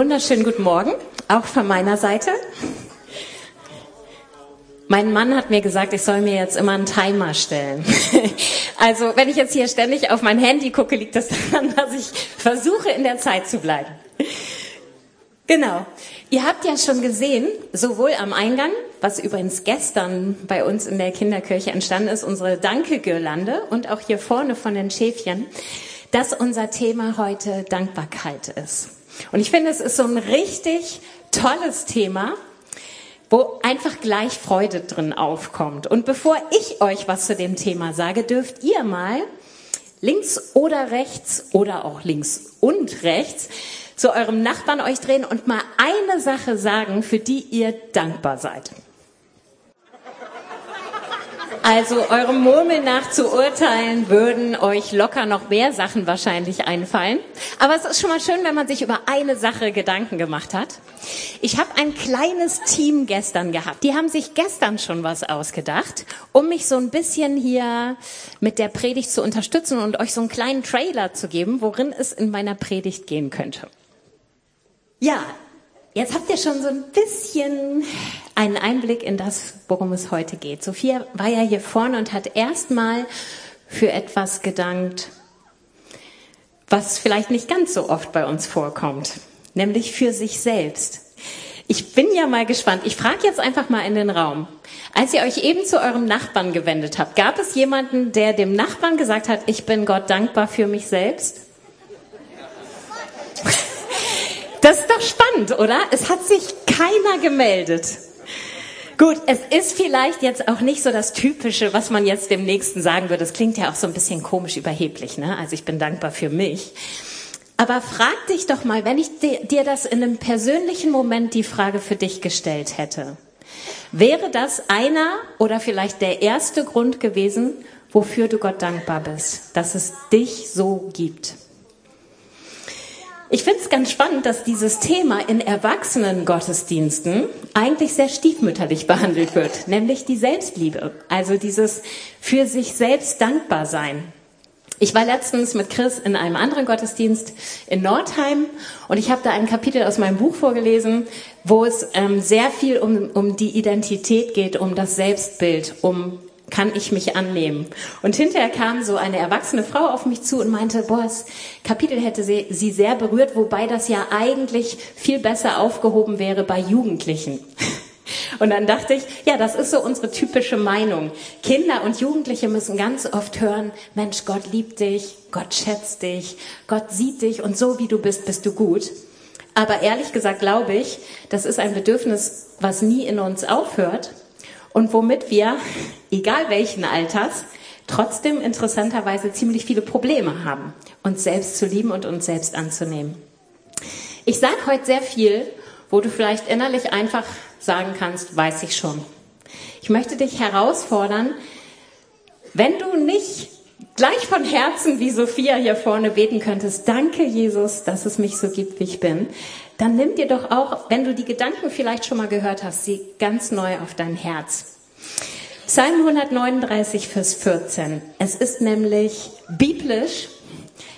wunderschönen guten Morgen, auch von meiner Seite. Mein Mann hat mir gesagt, ich soll mir jetzt immer einen Timer stellen. Also, wenn ich jetzt hier ständig auf mein Handy gucke, liegt das daran, dass ich versuche, in der Zeit zu bleiben. Genau. Ihr habt ja schon gesehen, sowohl am Eingang, was übrigens gestern bei uns in der Kinderkirche entstanden ist, unsere Danke-Girlande und auch hier vorne von den Schäfchen, dass unser Thema heute Dankbarkeit ist. Und ich finde, es ist so ein richtig tolles Thema, wo einfach gleich Freude drin aufkommt. Und bevor ich euch was zu dem Thema sage, dürft ihr mal links oder rechts oder auch links und rechts zu eurem Nachbarn euch drehen und mal eine Sache sagen, für die ihr dankbar seid. Also eurem Murmeln nach zu urteilen, würden euch locker noch mehr Sachen wahrscheinlich einfallen. Aber es ist schon mal schön, wenn man sich über eine Sache Gedanken gemacht hat. Ich habe ein kleines Team gestern gehabt. Die haben sich gestern schon was ausgedacht, um mich so ein bisschen hier mit der Predigt zu unterstützen und euch so einen kleinen Trailer zu geben, worin es in meiner Predigt gehen könnte. Ja, Jetzt habt ihr schon so ein bisschen einen Einblick in das, worum es heute geht. Sophia war ja hier vorne und hat erstmal für etwas gedankt, was vielleicht nicht ganz so oft bei uns vorkommt, nämlich für sich selbst. Ich bin ja mal gespannt. Ich frage jetzt einfach mal in den Raum. Als ihr euch eben zu eurem Nachbarn gewendet habt, gab es jemanden, der dem Nachbarn gesagt hat, ich bin Gott dankbar für mich selbst? Spannend, oder? Es hat sich keiner gemeldet. Gut, es ist vielleicht jetzt auch nicht so das Typische, was man jetzt dem Nächsten sagen würde. Das klingt ja auch so ein bisschen komisch überheblich, ne? Also ich bin dankbar für mich. Aber frag dich doch mal, wenn ich dir das in einem persönlichen Moment die Frage für dich gestellt hätte, wäre das einer oder vielleicht der erste Grund gewesen, wofür du Gott dankbar bist, dass es dich so gibt? Ich finde es ganz spannend, dass dieses Thema in erwachsenen Gottesdiensten eigentlich sehr stiefmütterlich behandelt wird, nämlich die Selbstliebe, also dieses für sich selbst dankbar sein. Ich war letztens mit Chris in einem anderen Gottesdienst in Nordheim und ich habe da ein Kapitel aus meinem Buch vorgelesen, wo es ähm, sehr viel um, um die Identität geht, um das Selbstbild, um kann ich mich annehmen. Und hinterher kam so eine erwachsene Frau auf mich zu und meinte, boah, das Kapitel hätte sie, sie sehr berührt, wobei das ja eigentlich viel besser aufgehoben wäre bei Jugendlichen. Und dann dachte ich, ja, das ist so unsere typische Meinung. Kinder und Jugendliche müssen ganz oft hören, Mensch, Gott liebt dich, Gott schätzt dich, Gott sieht dich und so wie du bist, bist du gut. Aber ehrlich gesagt glaube ich, das ist ein Bedürfnis, was nie in uns aufhört und womit wir, egal welchen Alters, trotzdem interessanterweise ziemlich viele Probleme haben, uns selbst zu lieben und uns selbst anzunehmen. Ich sage heute sehr viel, wo du vielleicht innerlich einfach sagen kannst, weiß ich schon. Ich möchte dich herausfordern, wenn du nicht gleich von Herzen wie Sophia hier vorne beten könntest, danke Jesus, dass es mich so gibt, wie ich bin, dann nimm dir doch auch, wenn du die Gedanken vielleicht schon mal gehört hast, sie ganz neu auf dein Herz. Psalm 139, Vers 14. Es ist nämlich biblisch,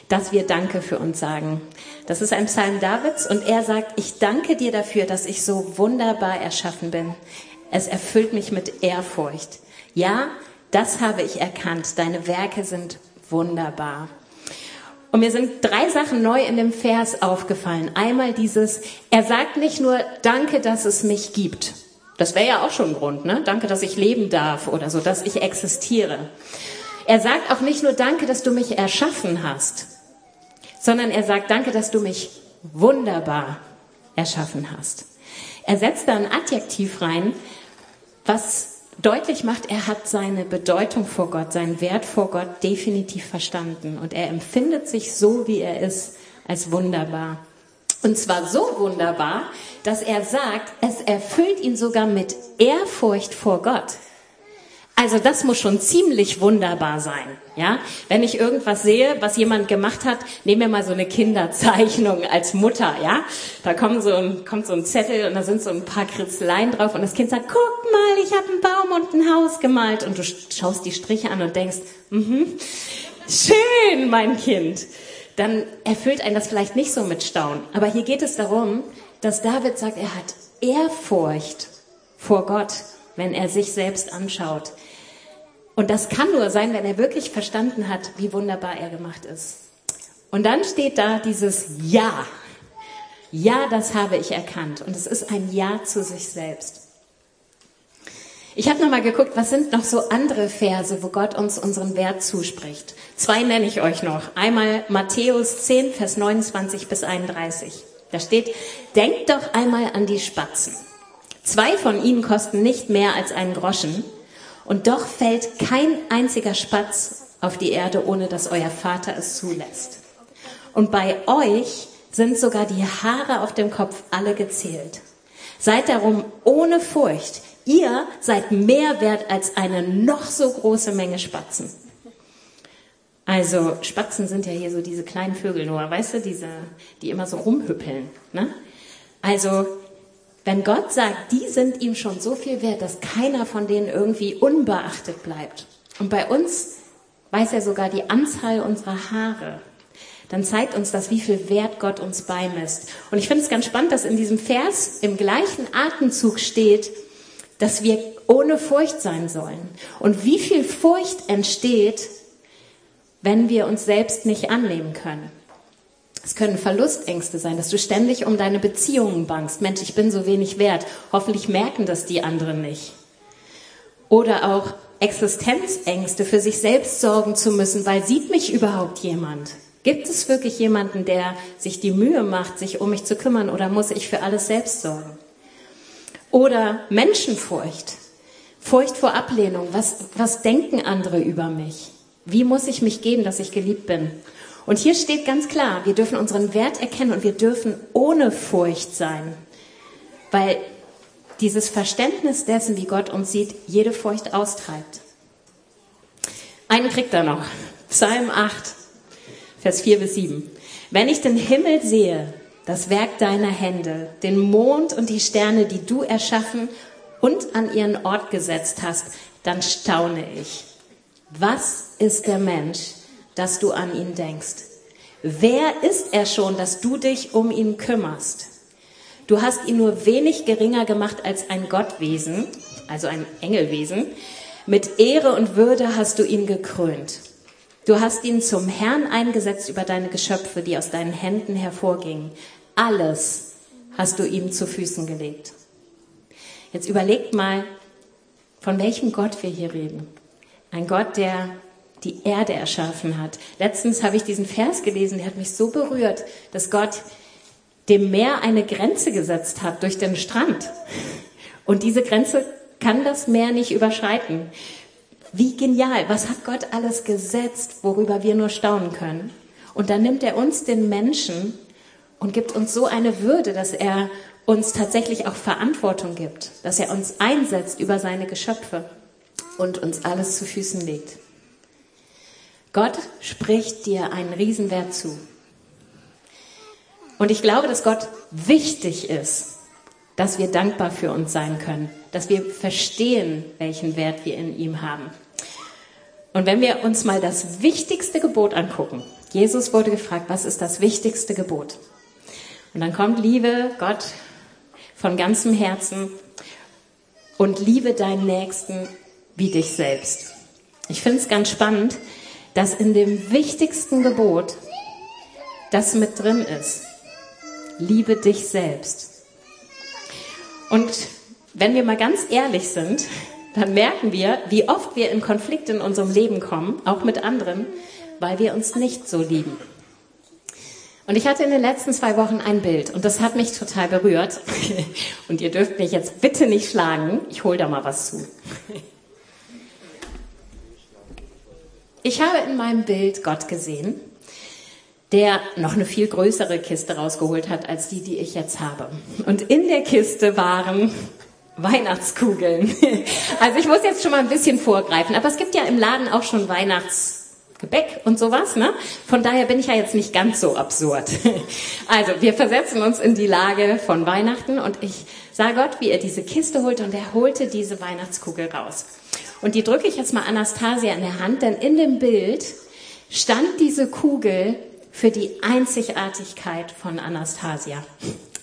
dass wir Danke für uns sagen. Das ist ein Psalm Davids und er sagt, ich danke dir dafür, dass ich so wunderbar erschaffen bin. Es erfüllt mich mit Ehrfurcht. Ja, das habe ich erkannt. Deine Werke sind wunderbar. Und mir sind drei Sachen neu in dem Vers aufgefallen. Einmal dieses, er sagt nicht nur, danke, dass es mich gibt. Das wäre ja auch schon ein Grund, ne? Danke, dass ich leben darf oder so, dass ich existiere. Er sagt auch nicht nur danke, dass du mich erschaffen hast, sondern er sagt danke, dass du mich wunderbar erschaffen hast. Er setzt da ein Adjektiv rein, was deutlich macht, er hat seine Bedeutung vor Gott, seinen Wert vor Gott definitiv verstanden und er empfindet sich so, wie er ist, als wunderbar. Und zwar so wunderbar, dass er sagt, es erfüllt ihn sogar mit Ehrfurcht vor Gott. Also das muss schon ziemlich wunderbar sein, ja? Wenn ich irgendwas sehe, was jemand gemacht hat, nehmen wir mal so eine Kinderzeichnung als Mutter, ja? Da kommt so ein, kommt so ein Zettel und da sind so ein paar Kritzeleien drauf und das Kind sagt, guck mal, ich habe einen Baum und ein Haus gemalt und du schaust die Striche an und denkst, mhm, schön, mein Kind. dann erfüllt einen das vielleicht nicht so mit Staunen. Aber hier geht es darum, dass David sagt, er hat Ehrfurcht vor Gott, wenn er sich selbst anschaut. Und das kann nur sein, wenn er wirklich verstanden hat, wie wunderbar er gemacht ist. Und dann steht da dieses Ja. Ja, das habe ich erkannt. Und es ist ein Ja zu sich selbst. Ich habe nochmal geguckt, was sind noch so andere Verse, wo Gott uns unseren Wert zuspricht. Zwei nenne ich euch noch. Einmal Matthäus 10, Vers 29 bis 31. Da steht, denkt doch einmal an die Spatzen. Zwei von ihnen kosten nicht mehr als einen Groschen und doch fällt kein einziger Spatz auf die Erde, ohne dass euer Vater es zulässt. Und bei euch sind sogar die Haare auf dem Kopf alle gezählt. Seid darum ohne Furcht. Ihr seid mehr wert als eine noch so große Menge Spatzen. Also Spatzen sind ja hier so diese kleinen Vögel nur, weißt du, diese, die immer so rumhüppeln. Ne? Also wenn Gott sagt, die sind ihm schon so viel wert, dass keiner von denen irgendwie unbeachtet bleibt. Und bei uns weiß er sogar die Anzahl unserer Haare. Dann zeigt uns das, wie viel Wert Gott uns beimisst. Und ich finde es ganz spannend, dass in diesem Vers im gleichen Atemzug steht, dass wir ohne Furcht sein sollen. Und wie viel Furcht entsteht, wenn wir uns selbst nicht annehmen können. Es können Verlustängste sein, dass du ständig um deine Beziehungen bangst. Mensch, ich bin so wenig wert. Hoffentlich merken das die anderen nicht. Oder auch Existenzängste, für sich selbst sorgen zu müssen, weil sieht mich überhaupt jemand? Gibt es wirklich jemanden, der sich die Mühe macht, sich um mich zu kümmern oder muss ich für alles selbst sorgen? Oder Menschenfurcht, Furcht vor Ablehnung. Was, was denken andere über mich? Wie muss ich mich geben, dass ich geliebt bin? Und hier steht ganz klar, wir dürfen unseren Wert erkennen und wir dürfen ohne Furcht sein. Weil dieses Verständnis dessen, wie Gott uns sieht, jede Furcht austreibt. Einen kriegt er noch. Psalm 8, Vers 4 bis 7. Wenn ich den Himmel sehe, das Werk deiner Hände, den Mond und die Sterne, die du erschaffen und an ihren Ort gesetzt hast, dann staune ich. Was ist der Mensch, dass du an ihn denkst? Wer ist er schon, dass du dich um ihn kümmerst? Du hast ihn nur wenig geringer gemacht als ein Gottwesen, also ein Engelwesen. Mit Ehre und Würde hast du ihn gekrönt. Du hast ihn zum Herrn eingesetzt über deine Geschöpfe, die aus deinen Händen hervorgingen. Alles hast du ihm zu Füßen gelegt. Jetzt überlegt mal, von welchem Gott wir hier reden. Ein Gott, der die Erde erschaffen hat. Letztens habe ich diesen Vers gelesen, der hat mich so berührt, dass Gott dem Meer eine Grenze gesetzt hat durch den Strand. Und diese Grenze kann das Meer nicht überschreiten. Wie genial, was hat Gott alles gesetzt, worüber wir nur staunen können. Und dann nimmt er uns, den Menschen, und gibt uns so eine Würde, dass er uns tatsächlich auch Verantwortung gibt, dass er uns einsetzt über seine Geschöpfe und uns alles zu Füßen legt. Gott spricht dir einen Riesenwert zu. Und ich glaube, dass Gott wichtig ist, dass wir dankbar für uns sein können, dass wir verstehen, welchen Wert wir in ihm haben. Und wenn wir uns mal das wichtigste Gebot angucken, Jesus wurde gefragt, was ist das wichtigste Gebot? Und dann kommt Liebe Gott von ganzem Herzen und liebe deinen Nächsten wie dich selbst. Ich finde es ganz spannend, dass in dem wichtigsten Gebot das mit drin ist. Liebe dich selbst. Und wenn wir mal ganz ehrlich sind, dann merken wir, wie oft wir in Konflikt in unserem Leben kommen, auch mit anderen, weil wir uns nicht so lieben. Und ich hatte in den letzten zwei Wochen ein Bild und das hat mich total berührt. Und ihr dürft mich jetzt bitte nicht schlagen. Ich hole da mal was zu. Ich habe in meinem Bild Gott gesehen, der noch eine viel größere Kiste rausgeholt hat als die, die ich jetzt habe. Und in der Kiste waren Weihnachtskugeln. Also ich muss jetzt schon mal ein bisschen vorgreifen, aber es gibt ja im Laden auch schon Weihnachtsgebäck und sowas, ne? Von daher bin ich ja jetzt nicht ganz so absurd. Also wir versetzen uns in die Lage von Weihnachten und ich sah Gott, wie er diese Kiste holte und er holte diese Weihnachtskugel raus. Und die drücke ich jetzt mal Anastasia in der Hand, denn in dem Bild stand diese Kugel für die Einzigartigkeit von Anastasia.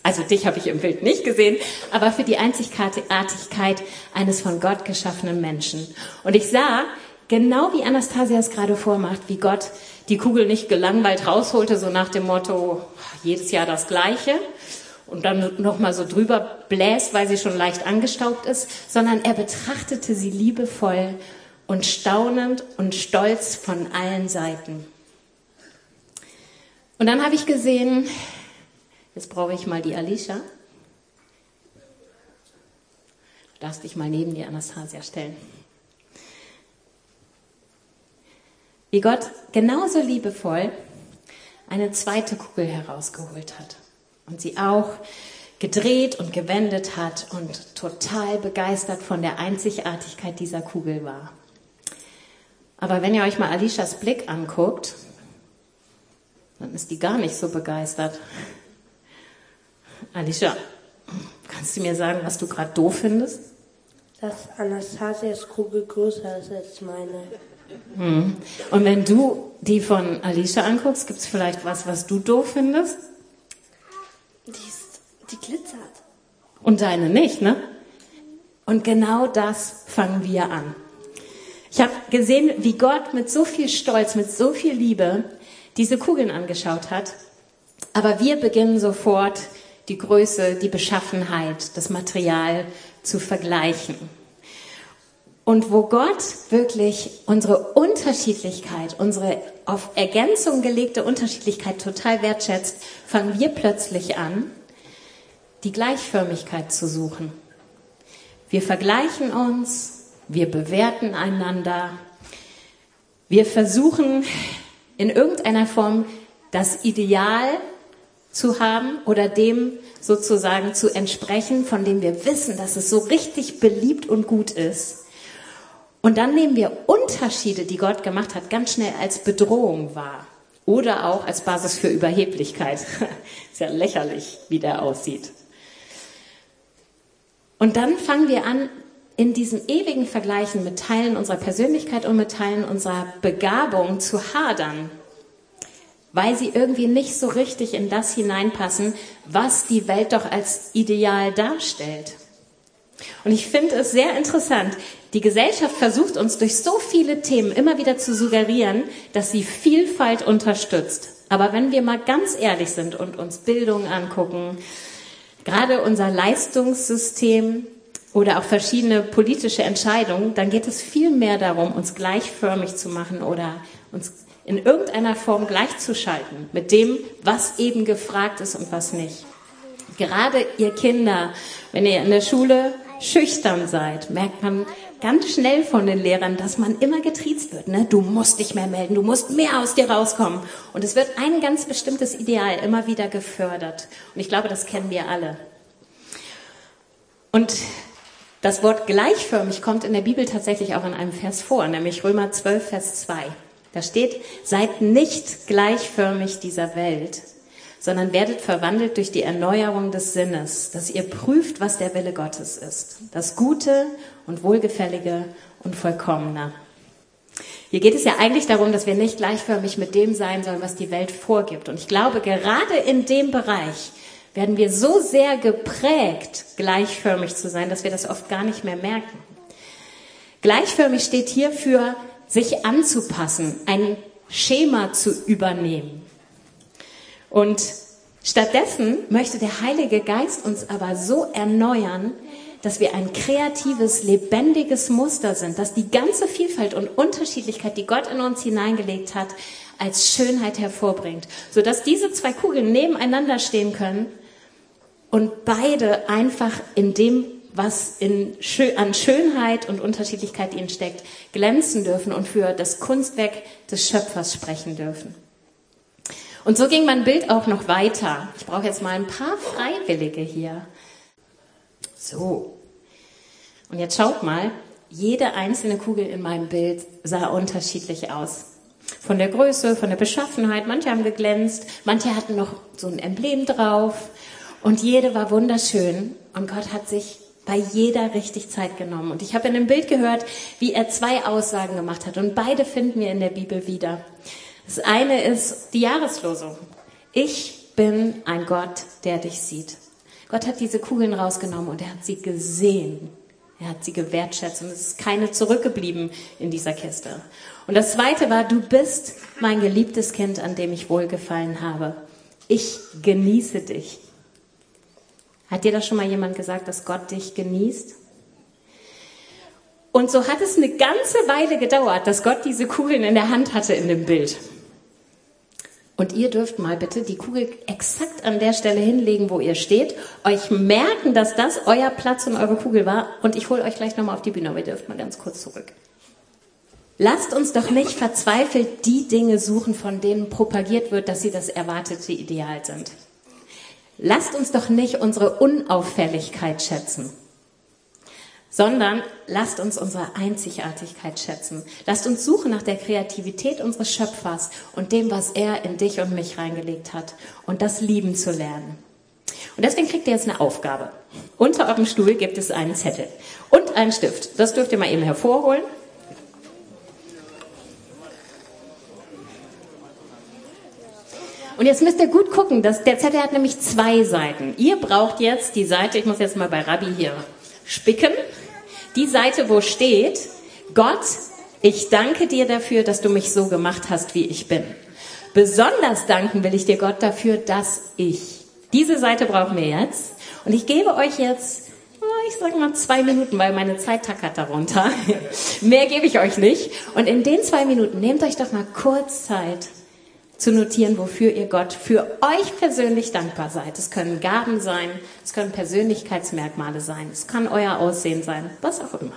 Also dich habe ich im Bild nicht gesehen, aber für die Einzigartigkeit eines von Gott geschaffenen Menschen. Und ich sah, genau wie Anastasia es gerade vormacht, wie Gott die Kugel nicht gelangweilt rausholte, so nach dem Motto, jedes Jahr das Gleiche, und dann nochmal so drüber bläst, weil sie schon leicht angestaubt ist, sondern er betrachtete sie liebevoll und staunend und stolz von allen Seiten. Und dann habe ich gesehen, jetzt brauche ich mal die Alicia. Du darfst dich mal neben die Anastasia stellen. Wie Gott genauso liebevoll eine zweite Kugel herausgeholt hat und sie auch gedreht und gewendet hat und total begeistert von der Einzigartigkeit dieser Kugel war. Aber wenn ihr euch mal Alishas Blick anguckt, dann ist die gar nicht so begeistert. Alicia, kannst du mir sagen, was du gerade doof findest? Dass Anastasias Kugel größer ist als meine. Hm. Und wenn du die von Alicia anguckst, gibt es vielleicht was, was du doof findest? Die, ist, die glitzert. Und deine nicht, ne? Und genau das fangen wir an. Ich habe gesehen, wie Gott mit so viel Stolz, mit so viel Liebe diese Kugeln angeschaut hat. Aber wir beginnen sofort die Größe, die Beschaffenheit, das Material zu vergleichen. Und wo Gott wirklich unsere Unterschiedlichkeit, unsere auf Ergänzung gelegte Unterschiedlichkeit total wertschätzt, fangen wir plötzlich an, die Gleichförmigkeit zu suchen. Wir vergleichen uns, wir bewerten einander, wir versuchen in irgendeiner Form das Ideal zu haben oder dem sozusagen zu entsprechen, von dem wir wissen, dass es so richtig beliebt und gut ist. Und dann nehmen wir Unterschiede, die Gott gemacht hat, ganz schnell als Bedrohung wahr. Oder auch als Basis für Überheblichkeit. ist ja lächerlich, wie der aussieht. Und dann fangen wir an, in diesem ewigen Vergleichen mit Teilen unserer Persönlichkeit und mit Teilen unserer Begabung zu hadern weil sie irgendwie nicht so richtig in das hineinpassen, was die Welt doch als Ideal darstellt. Und ich finde es sehr interessant. Die Gesellschaft versucht uns durch so viele Themen immer wieder zu suggerieren, dass sie Vielfalt unterstützt. Aber wenn wir mal ganz ehrlich sind und uns Bildung angucken, gerade unser Leistungssystem oder auch verschiedene politische Entscheidungen, dann geht es viel mehr darum, uns gleichförmig zu machen oder uns in irgendeiner Form gleichzuschalten mit dem, was eben gefragt ist und was nicht. Gerade ihr Kinder, wenn ihr in der Schule schüchtern seid, merkt man ganz schnell von den Lehrern, dass man immer getriezt wird. Ne? Du musst dich mehr melden, du musst mehr aus dir rauskommen. Und es wird ein ganz bestimmtes Ideal immer wieder gefördert. Und ich glaube, das kennen wir alle. Und das Wort gleichförmig kommt in der Bibel tatsächlich auch in einem Vers vor, nämlich Römer 12, Vers 2. Da steht, seid nicht gleichförmig dieser Welt, sondern werdet verwandelt durch die Erneuerung des Sinnes, dass ihr prüft, was der Wille Gottes ist. Das Gute und Wohlgefällige und Vollkommene. Hier geht es ja eigentlich darum, dass wir nicht gleichförmig mit dem sein sollen, was die Welt vorgibt. Und ich glaube, gerade in dem Bereich werden wir so sehr geprägt, gleichförmig zu sein, dass wir das oft gar nicht mehr merken. Gleichförmig steht hier für sich anzupassen, ein Schema zu übernehmen. Und stattdessen möchte der Heilige Geist uns aber so erneuern, dass wir ein kreatives, lebendiges Muster sind, dass die ganze Vielfalt und Unterschiedlichkeit, die Gott in uns hineingelegt hat, als Schönheit hervorbringt, sodass diese zwei Kugeln nebeneinander stehen können und beide einfach in dem was in, an Schönheit und Unterschiedlichkeit ihnen steckt, glänzen dürfen und für das Kunstwerk des Schöpfers sprechen dürfen. Und so ging mein Bild auch noch weiter. Ich brauche jetzt mal ein paar Freiwillige hier. So. Und jetzt schaut mal, jede einzelne Kugel in meinem Bild sah unterschiedlich aus. Von der Größe, von der Beschaffenheit. Manche haben geglänzt, manche hatten noch so ein Emblem drauf. Und jede war wunderschön. Und Gott hat sich bei jeder richtig Zeit genommen. Und ich habe in dem Bild gehört, wie er zwei Aussagen gemacht hat. Und beide finden wir in der Bibel wieder. Das eine ist die Jahreslosung. Ich bin ein Gott, der dich sieht. Gott hat diese Kugeln rausgenommen und er hat sie gesehen. Er hat sie gewertschätzt und es ist keine zurückgeblieben in dieser Kiste. Und das zweite war, du bist mein geliebtes Kind, an dem ich wohlgefallen habe. Ich genieße dich. Hat dir das schon mal jemand gesagt, dass Gott dich genießt? Und so hat es eine ganze Weile gedauert, dass Gott diese Kugeln in der Hand hatte in dem Bild. Und ihr dürft mal bitte die Kugel exakt an der Stelle hinlegen, wo ihr steht, euch merken, dass das euer Platz und eure Kugel war. Und ich hole euch gleich nochmal auf die Bühne, aber ihr dürft mal ganz kurz zurück. Lasst uns doch nicht verzweifelt die Dinge suchen, von denen propagiert wird, dass sie das erwartete Ideal sind. Lasst uns doch nicht unsere Unauffälligkeit schätzen sondern lasst uns unsere Einzigartigkeit schätzen. Lasst uns suchen nach der Kreativität unseres Schöpfers und dem, was er in dich und mich reingelegt hat und das lieben zu lernen. Und deswegen kriegt ihr jetzt eine Aufgabe. Unter eurem Stuhl gibt es einen Zettel und einen Stift. Das dürft ihr mal eben hervorholen. Und jetzt müsst ihr gut gucken, dass der Zettel hat nämlich zwei Seiten. Ihr braucht jetzt die Seite, ich muss jetzt mal bei Rabbi hier spicken. Die Seite, wo steht, Gott, ich danke dir dafür, dass du mich so gemacht hast, wie ich bin. Besonders danken will ich dir Gott dafür, dass ich. Diese Seite brauchen wir jetzt. Und ich gebe euch jetzt, oh, ich sage mal zwei Minuten, weil meine Zeit tackert darunter. Mehr gebe ich euch nicht. Und in den zwei Minuten nehmt euch doch mal kurz Zeit, zu notieren, wofür ihr Gott für euch persönlich dankbar seid. Es können Gaben sein, es können Persönlichkeitsmerkmale sein, es kann euer Aussehen sein, was auch immer.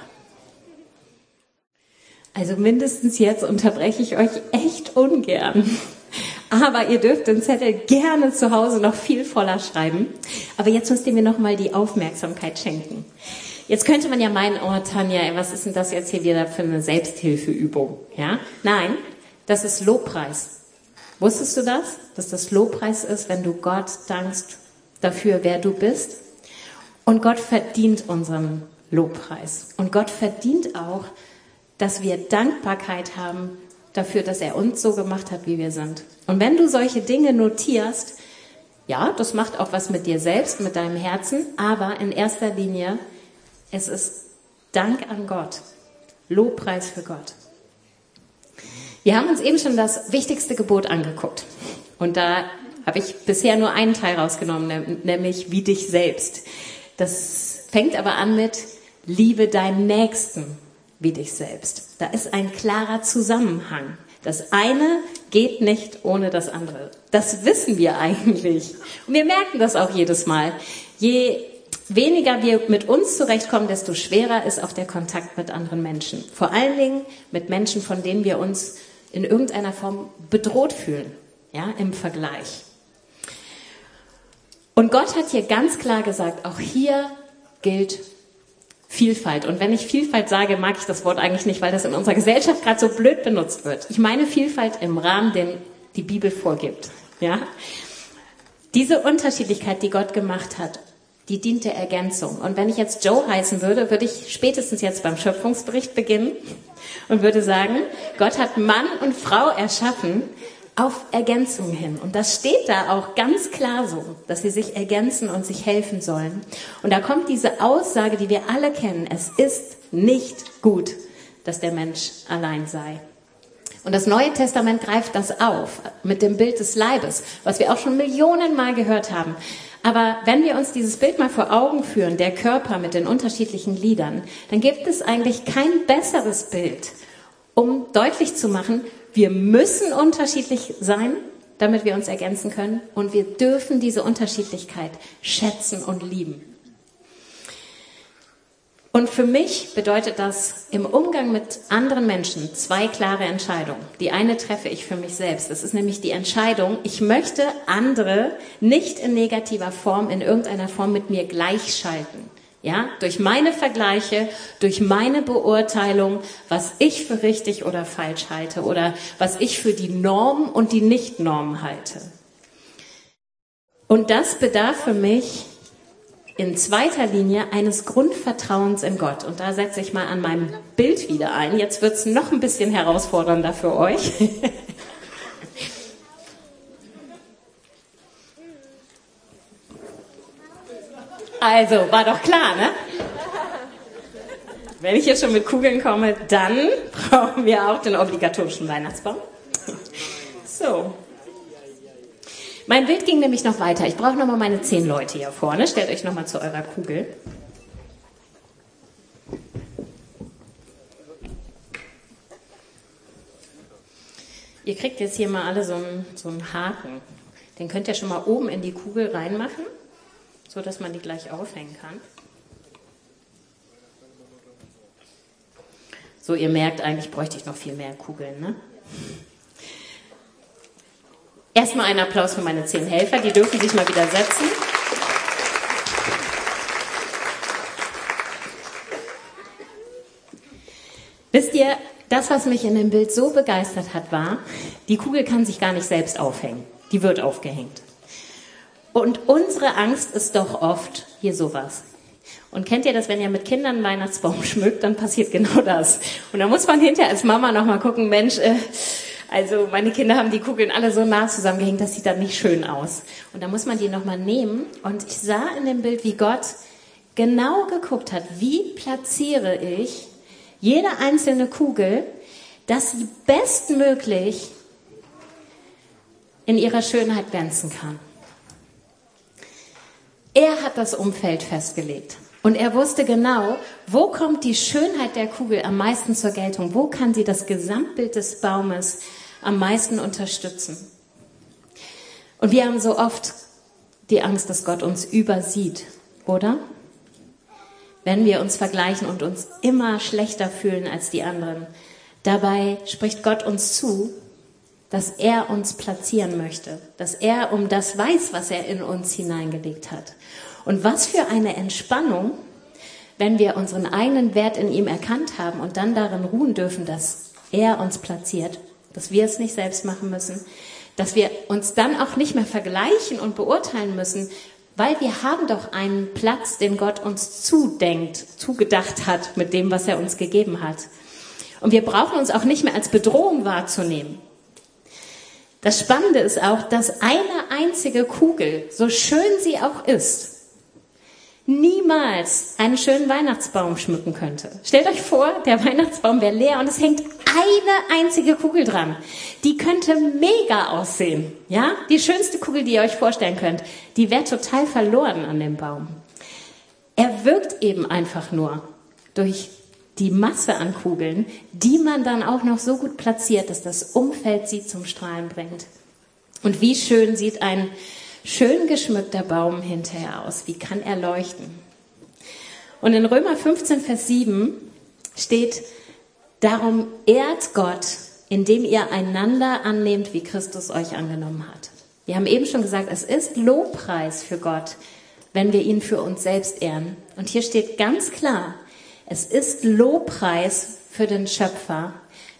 Also mindestens jetzt unterbreche ich euch echt ungern. Aber ihr dürft den Zettel gerne zu Hause noch viel voller schreiben. Aber jetzt müsst ihr mir nochmal die Aufmerksamkeit schenken. Jetzt könnte man ja meinen, oh Tanja, was ist denn das jetzt hier wieder für eine Selbsthilfeübung? Ja? Nein, das ist Lobpreis. Wusstest du das? Dass das Lobpreis ist, wenn du Gott dankst dafür, wer du bist? Und Gott verdient unseren Lobpreis. Und Gott verdient auch, dass wir Dankbarkeit haben dafür, dass er uns so gemacht hat, wie wir sind. Und wenn du solche Dinge notierst, ja, das macht auch was mit dir selbst, mit deinem Herzen, aber in erster Linie, es ist Dank an Gott, Lobpreis für Gott. Wir haben uns eben schon das wichtigste Gebot angeguckt. Und da habe ich bisher nur einen Teil rausgenommen, nämlich wie dich selbst. Das fängt aber an mit liebe deinen Nächsten wie dich selbst. Da ist ein klarer Zusammenhang. Das eine geht nicht ohne das andere. Das wissen wir eigentlich. Und wir merken das auch jedes Mal. Je weniger wir mit uns zurechtkommen, desto schwerer ist auch der Kontakt mit anderen Menschen. Vor allen Dingen mit Menschen, von denen wir uns in irgendeiner Form bedroht fühlen, ja, im Vergleich. Und Gott hat hier ganz klar gesagt, auch hier gilt Vielfalt. Und wenn ich Vielfalt sage, mag ich das Wort eigentlich nicht, weil das in unserer Gesellschaft gerade so blöd benutzt wird. Ich meine Vielfalt im Rahmen, den die Bibel vorgibt. Ja? Diese Unterschiedlichkeit, die Gott gemacht hat, die dient der Ergänzung. Und wenn ich jetzt Joe heißen würde, würde ich spätestens jetzt beim Schöpfungsbericht beginnen und würde sagen, Gott hat Mann und Frau erschaffen auf Ergänzung hin. Und das steht da auch ganz klar so, dass sie sich ergänzen und sich helfen sollen. Und da kommt diese Aussage, die wir alle kennen. Es ist nicht gut, dass der Mensch allein sei. Und das Neue Testament greift das auf mit dem Bild des Leibes, was wir auch schon Millionen Mal gehört haben. Aber wenn wir uns dieses Bild mal vor Augen führen, der Körper mit den unterschiedlichen Gliedern, dann gibt es eigentlich kein besseres Bild, um deutlich zu machen, wir müssen unterschiedlich sein, damit wir uns ergänzen können und wir dürfen diese Unterschiedlichkeit schätzen und lieben. Und für mich bedeutet das im Umgang mit anderen Menschen zwei klare Entscheidungen. Die eine treffe ich für mich selbst. Das ist nämlich die Entscheidung, ich möchte andere nicht in negativer Form, in irgendeiner Form mit mir gleichschalten. Ja, durch meine Vergleiche, durch meine Beurteilung, was ich für richtig oder falsch halte oder was ich für die Norm und die Nicht-Norm halte. Und das bedarf für mich in zweiter Linie eines Grundvertrauens in Gott. Und da setze ich mal an meinem Bild wieder ein. Jetzt wird es noch ein bisschen herausfordernder für euch. Also, war doch klar, ne? Wenn ich jetzt schon mit Kugeln komme, dann brauchen wir auch den obligatorischen Weihnachtsbaum. So. Mein Bild ging nämlich noch weiter. Ich brauche nochmal meine zehn Leute hier vorne. Stellt euch nochmal zu eurer Kugel. Ihr kriegt jetzt hier mal alle so einen, so einen Haken. Den könnt ihr schon mal oben in die Kugel reinmachen, so dass man die gleich aufhängen kann. So, ihr merkt, eigentlich bräuchte ich noch viel mehr Kugeln. Ne? Erstmal einen Applaus für meine zehn Helfer, die dürfen sich mal wieder setzen. Wisst ihr, das, was mich in dem Bild so begeistert hat, war, die Kugel kann sich gar nicht selbst aufhängen. Die wird aufgehängt. Und unsere Angst ist doch oft hier sowas. Und kennt ihr das, wenn ihr mit Kindern einen Weihnachtsbaum schmückt, dann passiert genau das. Und da muss man hinterher als Mama nochmal gucken, Mensch, äh, also meine Kinder haben die Kugeln alle so nah zusammengehängt, das sieht dann nicht schön aus. Und da muss man die nochmal nehmen. Und ich sah in dem Bild, wie Gott genau geguckt hat, wie platziere ich jede einzelne Kugel, dass sie bestmöglich in ihrer Schönheit glänzen kann. Er hat das Umfeld festgelegt. Und er wusste genau, wo kommt die Schönheit der Kugel am meisten zur Geltung? Wo kann sie das Gesamtbild des Baumes am meisten unterstützen? Und wir haben so oft die Angst, dass Gott uns übersieht, oder? Wenn wir uns vergleichen und uns immer schlechter fühlen als die anderen. Dabei spricht Gott uns zu, dass er uns platzieren möchte, dass er um das weiß, was er in uns hineingelegt hat. Und was für eine Entspannung, wenn wir unseren eigenen Wert in ihm erkannt haben und dann darin ruhen dürfen, dass er uns platziert, dass wir es nicht selbst machen müssen, dass wir uns dann auch nicht mehr vergleichen und beurteilen müssen, weil wir haben doch einen Platz, den Gott uns zudenkt, zugedacht hat mit dem, was er uns gegeben hat. Und wir brauchen uns auch nicht mehr als Bedrohung wahrzunehmen. Das Spannende ist auch, dass eine einzige Kugel, so schön sie auch ist, niemals einen schönen Weihnachtsbaum schmücken könnte. Stellt euch vor, der Weihnachtsbaum wäre leer und es hängt eine einzige Kugel dran. Die könnte mega aussehen. Ja? Die schönste Kugel, die ihr euch vorstellen könnt, die wäre total verloren an dem Baum. Er wirkt eben einfach nur durch die Masse an Kugeln, die man dann auch noch so gut platziert, dass das Umfeld sie zum Strahlen bringt. Und wie schön sieht ein schön geschmückter Baum hinterher aus? Wie kann er leuchten? Und in Römer 15, Vers 7 steht, darum ehrt Gott, indem ihr einander annehmt, wie Christus euch angenommen hat. Wir haben eben schon gesagt, es ist Lobpreis für Gott, wenn wir ihn für uns selbst ehren. Und hier steht ganz klar, es ist Lobpreis für den Schöpfer,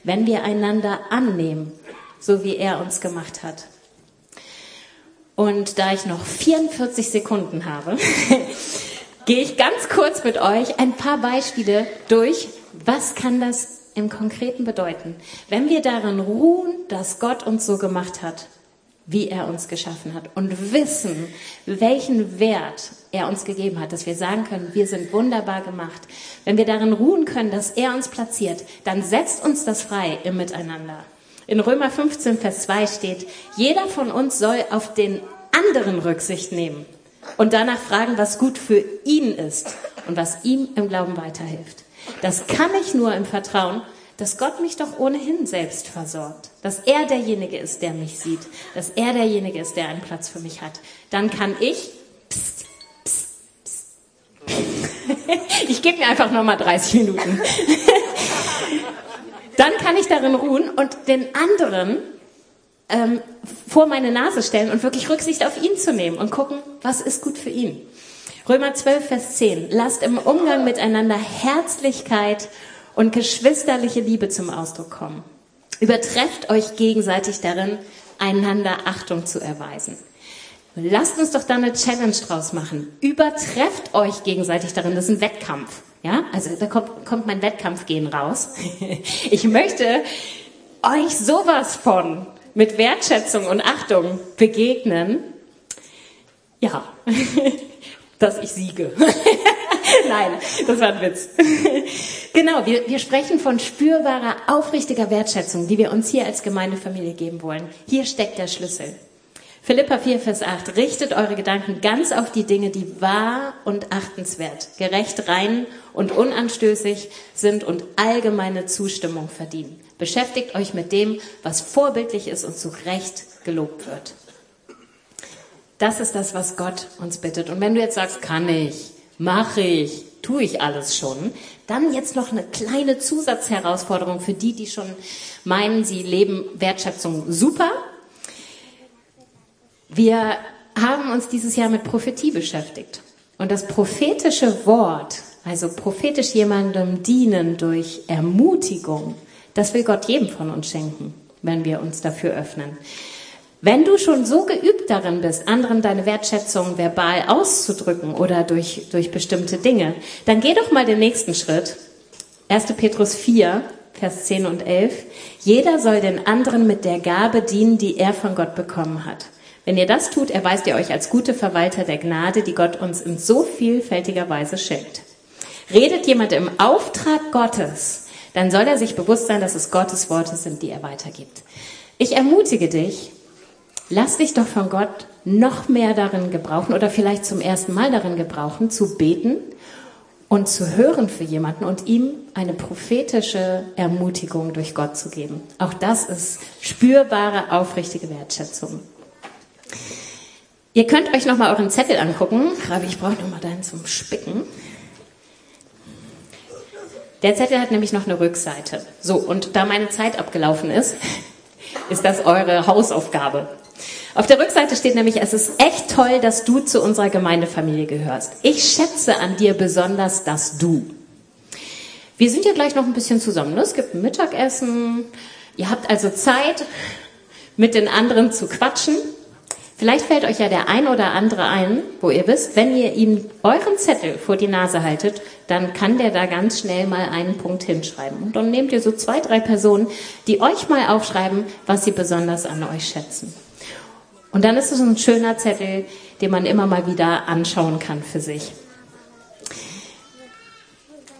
wenn wir einander annehmen, so wie er uns gemacht hat. Und da ich noch 44 Sekunden habe, gehe ich ganz kurz mit euch ein paar Beispiele durch. Was kann das im Konkreten bedeuten? Wenn wir darin ruhen, dass Gott uns so gemacht hat, wie er uns geschaffen hat und wissen, welchen Wert er uns gegeben hat, dass wir sagen können, wir sind wunderbar gemacht. Wenn wir darin ruhen können, dass er uns platziert, dann setzt uns das frei im Miteinander. In Römer 15, Vers 2 steht, jeder von uns soll auf den anderen Rücksicht nehmen und danach fragen, was gut für ihn ist und was ihm im Glauben weiterhilft. Das kann ich nur im Vertrauen, dass Gott mich doch ohnehin selbst versorgt, dass er derjenige ist, der mich sieht, dass er derjenige ist, der einen Platz für mich hat. Dann kann ich, pst, pst, pst. ich gebe mir einfach nochmal 30 Minuten. Dann kann ich darin ruhen und den anderen ähm, vor meine Nase stellen und wirklich Rücksicht auf ihn zu nehmen und gucken, was ist gut für ihn. Römer 12, Vers 10. Lasst im Umgang miteinander Herzlichkeit und geschwisterliche Liebe zum Ausdruck kommen. Übertrefft euch gegenseitig darin, einander Achtung zu erweisen. Lasst uns doch da eine Challenge draus machen. Übertrefft euch gegenseitig darin. Das ist ein Wettkampf. Ja, also da kommt, kommt mein Wettkampfgehen raus. Ich möchte euch sowas von mit Wertschätzung und Achtung begegnen. Ja, dass ich siege. Nein, das war ein Witz. genau, wir, wir sprechen von spürbarer, aufrichtiger Wertschätzung, die wir uns hier als Gemeindefamilie geben wollen. Hier steckt der Schlüssel. Philippa 4, Vers 8. Richtet eure Gedanken ganz auf die Dinge, die wahr und achtenswert, gerecht, rein und unanstößig sind und allgemeine Zustimmung verdienen. Beschäftigt euch mit dem, was vorbildlich ist und zu Recht gelobt wird. Das ist das, was Gott uns bittet. Und wenn du jetzt sagst, kann ich, mache ich, tue ich alles schon, dann jetzt noch eine kleine Zusatzherausforderung für die, die schon meinen, sie leben Wertschätzung super wir haben uns dieses Jahr mit Prophetie beschäftigt. Und das prophetische Wort, also prophetisch jemandem dienen durch Ermutigung, das will Gott jedem von uns schenken, wenn wir uns dafür öffnen. Wenn du schon so geübt darin bist, anderen deine Wertschätzung verbal auszudrücken oder durch, durch bestimmte Dinge, dann geh doch mal den nächsten Schritt. 1. Petrus 4, Vers 10 und 11. Jeder soll den anderen mit der Gabe dienen, die er von Gott bekommen hat. Wenn ihr das tut, erweist ihr euch als gute Verwalter der Gnade, die Gott uns in so vielfältiger Weise schenkt. Redet jemand im Auftrag Gottes, dann soll er sich bewusst sein, dass es Gottes Worte sind, die er weitergibt. Ich ermutige dich, lass dich doch von Gott noch mehr darin gebrauchen oder vielleicht zum ersten Mal darin gebrauchen, zu beten und zu hören für jemanden und ihm eine prophetische Ermutigung durch Gott zu geben. Auch das ist spürbare, aufrichtige Wertschätzung. Ihr könnt euch nochmal euren Zettel angucken. Ravi, ich brauche nochmal deinen zum Spicken. Der Zettel hat nämlich noch eine Rückseite. So, und da meine Zeit abgelaufen ist, ist das eure Hausaufgabe. Auf der Rückseite steht nämlich, es ist echt toll, dass du zu unserer Gemeindefamilie gehörst. Ich schätze an dir besonders dass Du. Wir sind ja gleich noch ein bisschen zusammen. Ne? Es gibt ein Mittagessen. Ihr habt also Zeit, mit den anderen zu quatschen. Vielleicht fällt euch ja der ein oder andere ein, wo ihr wisst, wenn ihr ihm euren Zettel vor die Nase haltet, dann kann der da ganz schnell mal einen Punkt hinschreiben. Und dann nehmt ihr so zwei, drei Personen, die euch mal aufschreiben, was sie besonders an euch schätzen. Und dann ist es ein schöner Zettel, den man immer mal wieder anschauen kann für sich.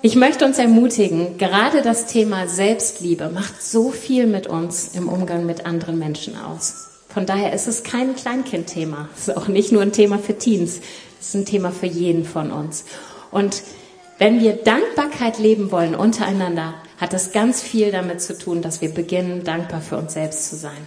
Ich möchte uns ermutigen, gerade das Thema Selbstliebe macht so viel mit uns im Umgang mit anderen Menschen aus. Von daher ist es kein Kleinkindthema. Es ist auch nicht nur ein Thema für Teens. Es ist ein Thema für jeden von uns. Und wenn wir Dankbarkeit leben wollen untereinander, hat das ganz viel damit zu tun, dass wir beginnen, dankbar für uns selbst zu sein.